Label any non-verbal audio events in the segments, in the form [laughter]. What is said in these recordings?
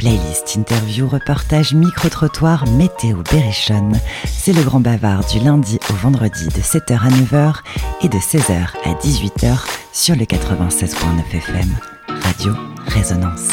Playlist, interview, reportage, micro-trottoir, météo, berrichonne. C'est le grand bavard du lundi au vendredi de 7h à 9h et de 16h à 18h sur le 96.9 FM. Radio Résonance.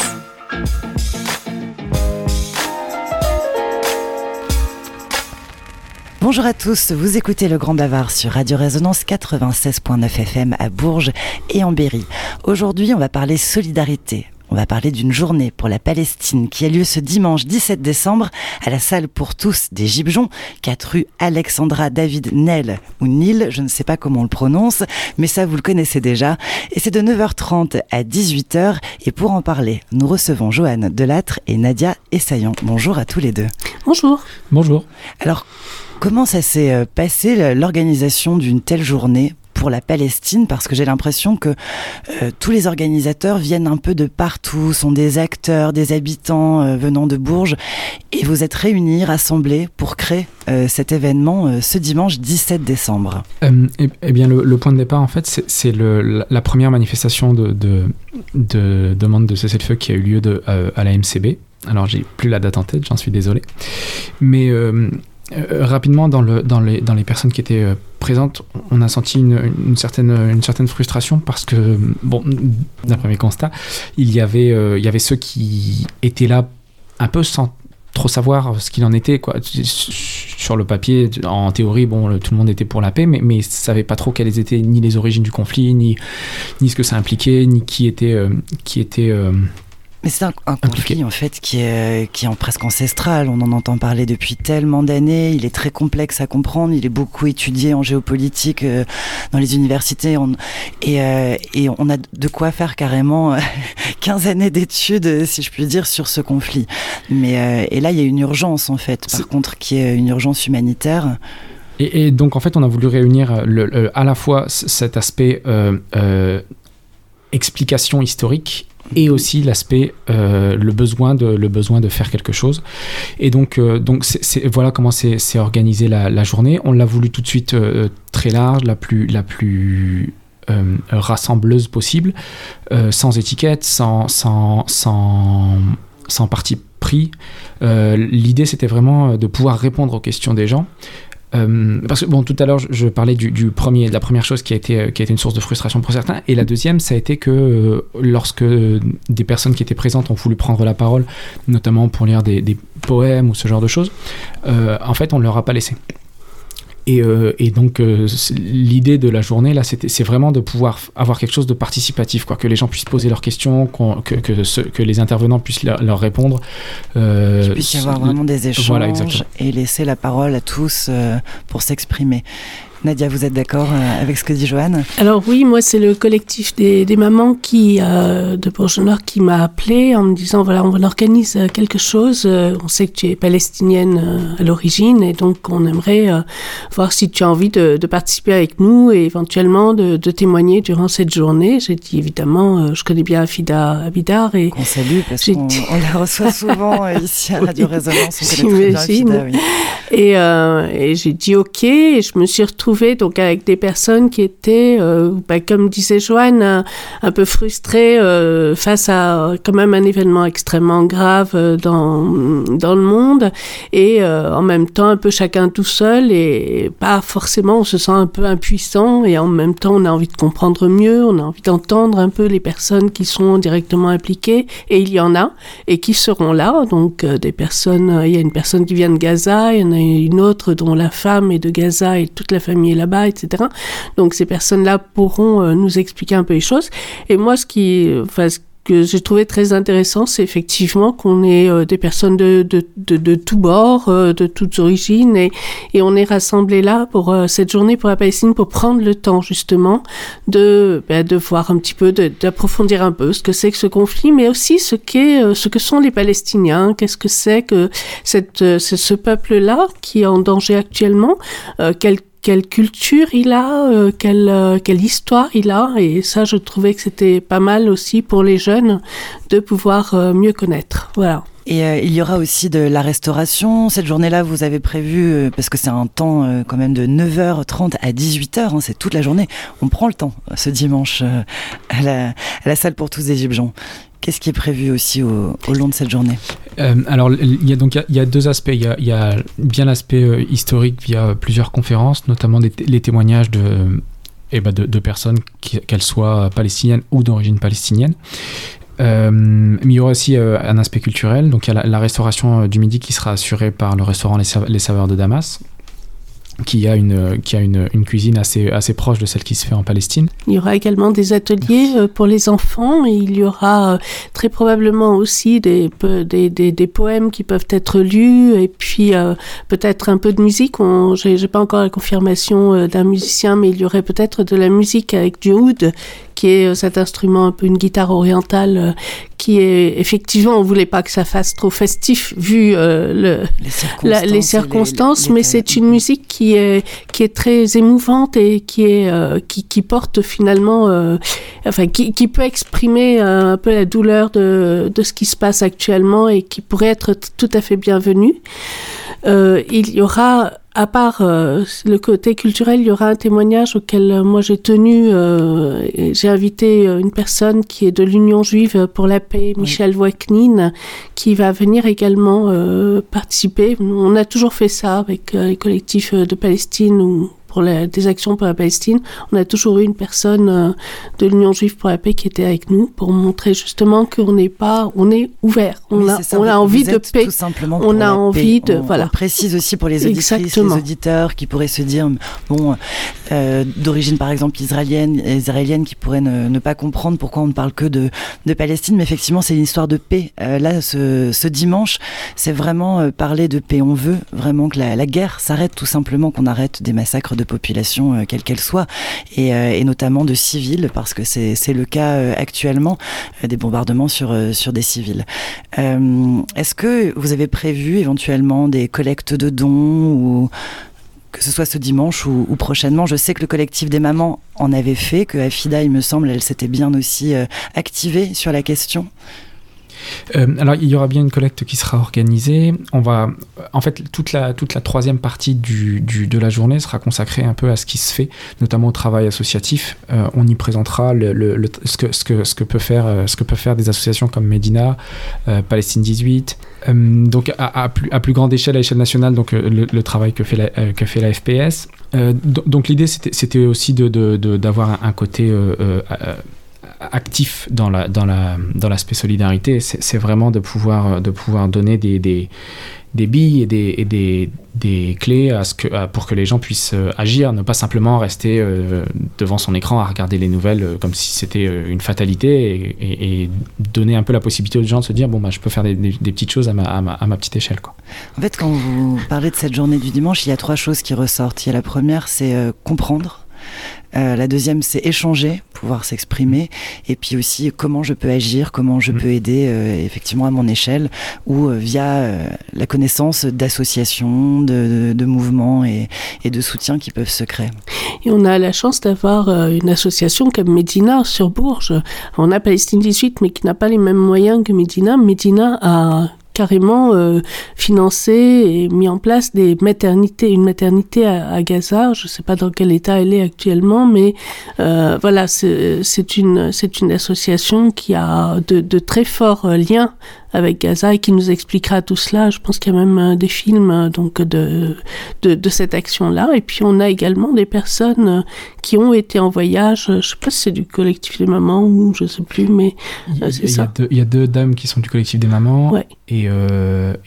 Bonjour à tous, vous écoutez le Grand Bavard sur Radio Résonance 96.9 FM à Bourges et en Berry. Aujourd'hui, on va parler solidarité. On va parler d'une journée pour la Palestine qui a lieu ce dimanche 17 décembre à la salle pour tous des Gibjons, 4 rue Alexandra David Nel ou Nil, je ne sais pas comment on le prononce, mais ça vous le connaissez déjà. Et c'est de 9h30 à 18h. Et pour en parler, nous recevons Joanne Delattre et Nadia Essayan. Bonjour à tous les deux. Bonjour. Bonjour. Alors, comment ça s'est euh, passé l'organisation d'une telle journée? Pour la Palestine parce que j'ai l'impression que euh, tous les organisateurs viennent un peu de partout, sont des acteurs, des habitants euh, venant de Bourges et vous êtes réunis, rassemblés pour créer euh, cet événement ce dimanche 17 décembre. Eh, eh, bien, le, point de départ, en fait, c'est la, première manifestation de, de, demande de cessez-le-feu qui a eu lieu de, à la MCB. Alors, j'ai plus la date en tête, j'en suis désolé. Mais rapidement, dans, les, dans les personnes qui étaient euh, présentes, on a senti une, certaine, frustration parce que, bon, d'après mes constats, il y, avait, euh, il y avait ceux qui étaient là un peu sans trop savoir ce qu'il en était. Quoi. Sur le papier, en théorie, bon, tout le monde était pour la paix, mais, mais ne savait pas trop quelles étaient ni les origines du conflit, ni, ni ce que ça impliquait, ni qui était, qui était mais c'est un, conflit en fait qui est, qui est presque ancestral. On en entend parler depuis tellement d'années. Il est très complexe à comprendre. Il est beaucoup étudié en géopolitique euh, dans les universités. et, euh, et, on a de quoi faire carrément 15 euh, [laughs] années d'études, si je puis dire, sur ce conflit. Mais et là, il y a une urgence en fait, par contre, qui est une urgence humanitaire. Et, et donc en fait, on a voulu réunir le, à la fois cet aspect explication historique et aussi l'aspect euh, le besoin de le besoin de faire quelque chose. Et donc euh, donc voilà comment c'est, organisé la, journée. On l'a voulu tout de suite euh, très large la plus la plus rassembleuse possible sans étiquette sans sans sans, sans parti pris. L'idée c'était vraiment de pouvoir répondre aux questions des gens euh, parce que tout à l'heure, je, parlais du, premier, de la première chose qui a été euh, qui a été une source de frustration pour certains, et la deuxième, ça a été que euh, lorsque des personnes qui étaient présentes ont voulu prendre la parole, notamment pour lire des poèmes ou ce genre de choses, en fait, on ne leur a pas laissé. Euh, et, donc, euh, l'idée de la journée, là, c'est vraiment de pouvoir avoir quelque chose de participatif, quoi, que les gens puissent poser leurs questions, que, que, les intervenants puissent leur, répondre. Euh, Qu'il puisse y avoir vraiment des échanges et laisser la parole à tous pour s'exprimer. Nadia, vous êtes d'accord euh, avec ce que dit Joanne Alors oui, moi c'est le collectif des, mamans qui, euh, de Bourges-Nord qui m'a appelé en me disant voilà on organise euh, quelque chose, on sait que tu es palestinienne à l'origine et donc on aimerait voir si tu as envie de, participer avec nous et éventuellement de, témoigner durant cette journée. J'ai dit évidemment, je connais bien Afida Abidar et... On salue parce qu'on la reçoit souvent [laughs] ici à Radio Résonance, on connaît très bien Afida, Et, et j'ai dit ok et je me suis retrouvée donc avec des personnes qui étaient, euh, bah, comme disait Joanne, un, peu frustrées euh, face à quand même un événement extrêmement grave euh, dans, dans le monde. Et en même temps un peu chacun tout seul et pas forcément on se sent un peu impuissant et en même temps on a envie de comprendre mieux, on a envie d'entendre un peu les personnes qui sont directement impliquées. Et il y en a et qui seront là. Donc des personnes, il y a une personne qui vient de Gaza, il y en a une autre dont la femme est de Gaza et toute la famille là-bas, etc. Donc ces personnes-là pourront euh, nous expliquer un peu les choses. Et moi, ce qui, enfin, ce que j'ai trouvé très intéressant, c'est effectivement qu'on est euh, des personnes de, de, de, de tous bords, euh, de toutes origines, et, et on est rassemblés là pour cette journée pour la Palestine, pour prendre le temps justement de, ben, de voir un petit peu, d'approfondir un peu ce que c'est que ce conflit, mais aussi ce, qu'est, ce que sont les Palestiniens, qu'est-ce que c'est que cette, ce peuple-là qui est en danger actuellement, quel quelle culture il a, euh, quelle, euh, quelle histoire il a. Et ça, je trouvais que c'était pas mal aussi pour les jeunes de pouvoir euh, mieux connaître. Voilà. Et il y aura aussi de la restauration. Cette journée-là, vous avez prévu, parce que c'est un temps quand même de 9h30 à 18h, hein, c'est toute la journée. On prend le temps ce dimanche à la, salle pour tous Égyptiens. Qu'est-ce qui est prévu aussi au, long de cette journée alors, il y a donc il y, a deux aspects. Il y a, bien l'aspect historique via plusieurs conférences, notamment les témoignages de, eh ben de, personnes, qu'elles soient palestiniennes ou d'origine palestinienne. Euh, mais il y aura aussi euh, un aspect culturel. Donc il y a la, restauration euh, du midi qui sera assurée par le restaurant Les, Saveurs de Damas qui a une, qui a une, une, cuisine assez, assez proche de celle qui se fait en Palestine. Il y aura également des ateliers pour les enfants et il y aura très probablement aussi des, des, des, des, poèmes qui peuvent être lus et puis peut-être un peu de musique. Je n'ai pas encore la confirmation d'un musicien, mais il y aurait peut-être de la musique avec du oud qui est euh, cet instrument un peu une guitare orientale euh, qui est effectivement on voulait pas que ça fasse trop festif vu euh, le, les circonstances, mais c'est une musique qui est qui est très émouvante et qui est qui, qui, porte finalement enfin qui, qui, peut exprimer un peu la douleur de, de ce qui se passe actuellement et qui pourrait être tout à fait bienvenue. il y aura à part euh, le côté culturel, il y aura un témoignage auquel euh, moi j'ai tenu. Euh, j'ai invité une personne qui est de l'Union juive pour la paix, Michel Voeknin, qui va venir également participer. On a toujours fait ça avec les collectifs de Palestine ou pour des actions pour la Palestine, on a toujours eu une personne euh, de l'Union juive pour la paix qui était avec nous pour montrer justement qu'on n'est pas, on est ouvert, on a, on a envie de paix, tout simplement on a envie de, on, voilà. On précise aussi pour les auditrices, les auditeurs qui pourraient se dire, bon, euh, d'origine par exemple israélienne, israélienne qui pourraient ne, pas comprendre pourquoi on ne parle que de, de Palestine, mais effectivement c'est une histoire de paix. Euh, là, ce, ce dimanche, c'est vraiment parler de paix. On veut vraiment que la, la guerre s'arrête, tout simplement qu'on arrête des massacres de population, euh, quelle qu'elle soit, euh, et, notamment de civils, parce que c'est le cas euh, actuellement, des bombardements sur, sur des civils. Est-ce que vous avez prévu éventuellement des collectes de dons ou que ce soit ce dimanche ou, prochainement? Je sais que le collectif des mamans en avait fait, que Afida, il me semble, elle s'était bien aussi activée sur la question. Euh, alors, il y aura bien une collecte qui sera organisée. On va, en fait, toute la, toute la troisième partie du, de la journée sera consacrée un peu à ce qui se fait, notamment au travail associatif. Euh, on y présentera le, ce, que, ce, que, ce, que peut faire, euh, ce que peuvent faire des associations comme Medina, Palestine 18. donc, à, plus, à plus grande échelle, à échelle nationale, donc le, travail que fait la, que fait la FPS. donc, l'idée, c'était aussi d'avoir de, de, un, côté actif dans la dans la dans l'aspect solidarité c'est vraiment de pouvoir de pouvoir donner des, des, des billes et des, des, des, clés pour que les gens puissent euh, agir, ne pas simplement rester euh, devant son écran à regarder les nouvelles euh, comme si c'était une fatalité et, et, donner un peu la possibilité aux gens de se dire bon bah je peux faire des, des, petites choses à ma, à ma, à ma, petite échelle quoi. En fait quand vous parlez de cette journée du dimanche, il y a trois choses qui ressortent. Il y a la première c'est comprendre euh, la deuxième, c'est échanger, pouvoir s'exprimer, et puis aussi comment je peux agir, comment je mm. peux aider euh, effectivement à mon échelle ou euh, via la connaissance d'associations, de, mouvements et, de soutien qui peuvent se créer. Et on a la chance d'avoir une association comme Medina sur Bourges. On a Palestine 18, mais qui n'a pas les mêmes moyens que Medina. Medina a carrément euh, financé et mis en place des maternités, une maternité à, Gaza. Je ne sais pas dans quel état elle est actuellement, mais euh, voilà, c'est une, association qui a de très forts liens avec Gaza et qui nous expliquera tout cela. Je pense qu'il y a même euh, des films euh, donc de, de, de cette action-là. Et puis on a également des personnes euh, qui ont été en voyage. Je sais pas si c'est du collectif des mamans ou je sais plus, mais c'est ça. Il y a deux dames qui sont du collectif des mamans. Et, et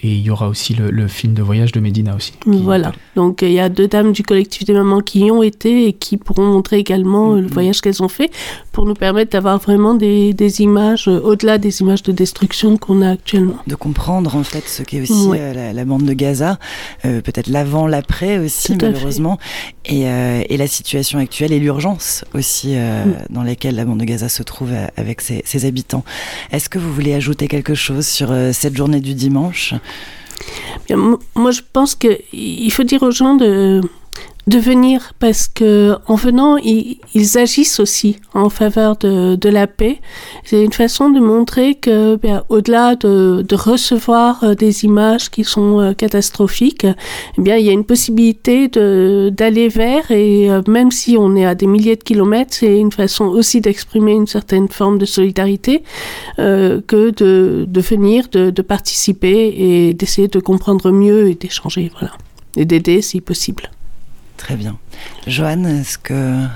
il y aura aussi le, le, film de voyage de Medina aussi. Voilà. Donc il y a deux dames du collectif des mamans qui y ont été et qui pourront montrer également le mm-hmm. voyage qu'elles ont fait pour nous permettre d'avoir vraiment des, des images au-delà des images de destruction qu'on a actuellement. De comprendre en fait ce qu'est aussi euh, la, bande de Gaza, euh, peut-être l'avant, l'après aussi malheureusement, et, euh, et, la situation actuelle et l'urgence aussi mm. dans laquelle la bande de Gaza se trouve avec ses, ses habitants. Est-ce que vous voulez ajouter quelque chose sur cette journée du dimanche? Bien, Moi je pense qu'il faut dire aux gens de de venir parce que en venant, ils, agissent aussi en faveur de, de la paix. C'est une façon de montrer que, bien, au-delà de, de, recevoir euh, des images qui sont euh, catastrophiques, eh bien, il y a une possibilité d'aller vers et euh, même si on est à des milliers de kilomètres, c'est une façon aussi d'exprimer une certaine forme de solidarité que de, de venir, de, de participer et d'essayer de comprendre mieux et d'échanger, voilà, et d'aider si possible. Très bien. Joanne, est-ce que...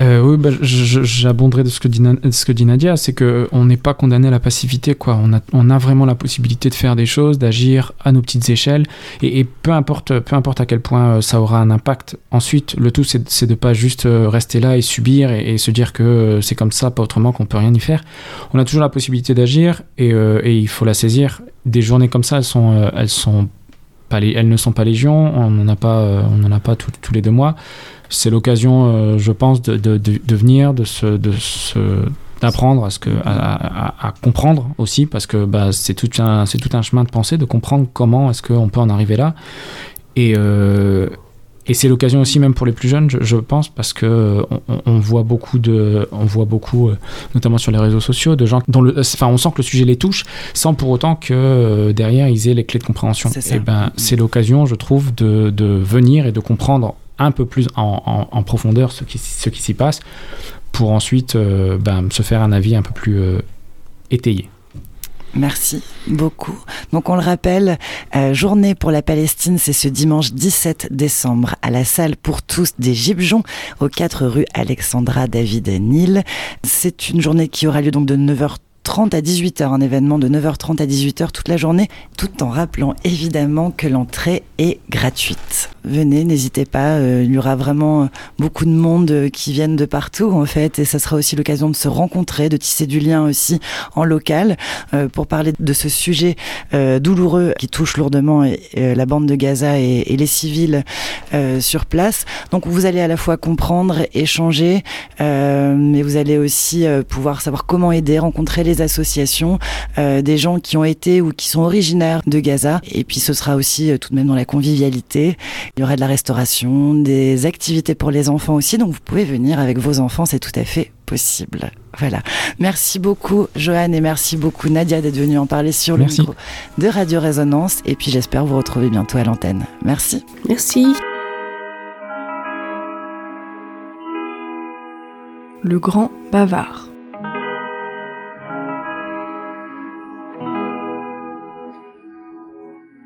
Euh, oui, bah, j'abonderai de ce que dit, ce que Nadia, c'est qu'on n'est pas condamné à la passivité. Quoi. On, a, on a vraiment la possibilité de faire des choses, d'agir à nos petites échelles, et, peu, importe, peu importe à quel point euh, ça aura un impact. Ensuite, le tout, c'est de ne pas juste euh, rester là et subir et, se dire que c'est comme ça, pas autrement, qu'on peut rien y faire. On a toujours la possibilité d'agir et, et, il faut la saisir. Des journées comme ça, elles sont, elles sont elles ne sont pas légion, on n'en a pas, euh, on en a pas tous les deux mois. C'est l'occasion, euh, je pense, de, de, venir, de se, de d'apprendre à ce que à, comprendre aussi parce que bah, c'est tout un c'est tout un chemin de pensée de comprendre comment est-ce qu'on peut en arriver là et euh, et c'est l'occasion aussi même pour les plus jeunes, je, pense, parce que on, voit beaucoup de, on voit beaucoup, euh, notamment sur les réseaux sociaux, de gens dont le, enfin, on sent que le sujet les touche, sans pour autant que euh, derrière ils aient les clés de compréhension. Et ben, c'est l'occasion, je trouve, de, de, venir et de comprendre un peu plus en, en, profondeur ce qui, ce qui s'y passe, pour ensuite euh, ben, se faire un avis un peu plus étayé. Merci beaucoup. Donc on le rappelle, euh, journée pour la Palestine, c'est ce dimanche 17 décembre à la salle pour tous des Gibjons, aux 4 rue Alexandra David Nil. C'est une journée qui aura lieu donc de 9h 30 à 18h, un événement de 9h30 à 18h toute la journée, tout en rappelant évidemment que l'entrée est gratuite. Venez, n'hésitez pas, euh, il y aura vraiment beaucoup de monde euh, qui viennent de partout en fait, et ça sera aussi l'occasion de se rencontrer, de tisser du lien aussi en local, euh, pour parler de ce sujet douloureux qui touche lourdement la bande de Gaza et les civils sur place. Donc vous allez à la fois comprendre, échanger, mais vous allez aussi pouvoir savoir comment aider, rencontrer les associations, euh, des gens qui ont été ou qui sont originaires de Gaza. Et puis ce sera aussi euh, tout de même dans la convivialité. Il y aura de la restauration, des activités pour les enfants aussi. Donc vous pouvez venir avec vos enfants, c'est tout à fait possible. Voilà. Merci beaucoup, Joanne, et merci beaucoup, Nadia, d'être venue en parler sur le micro de Radio Résonance. Et puis, j'espère vous retrouver bientôt à l'antenne. Merci. Merci. Le grand bavard.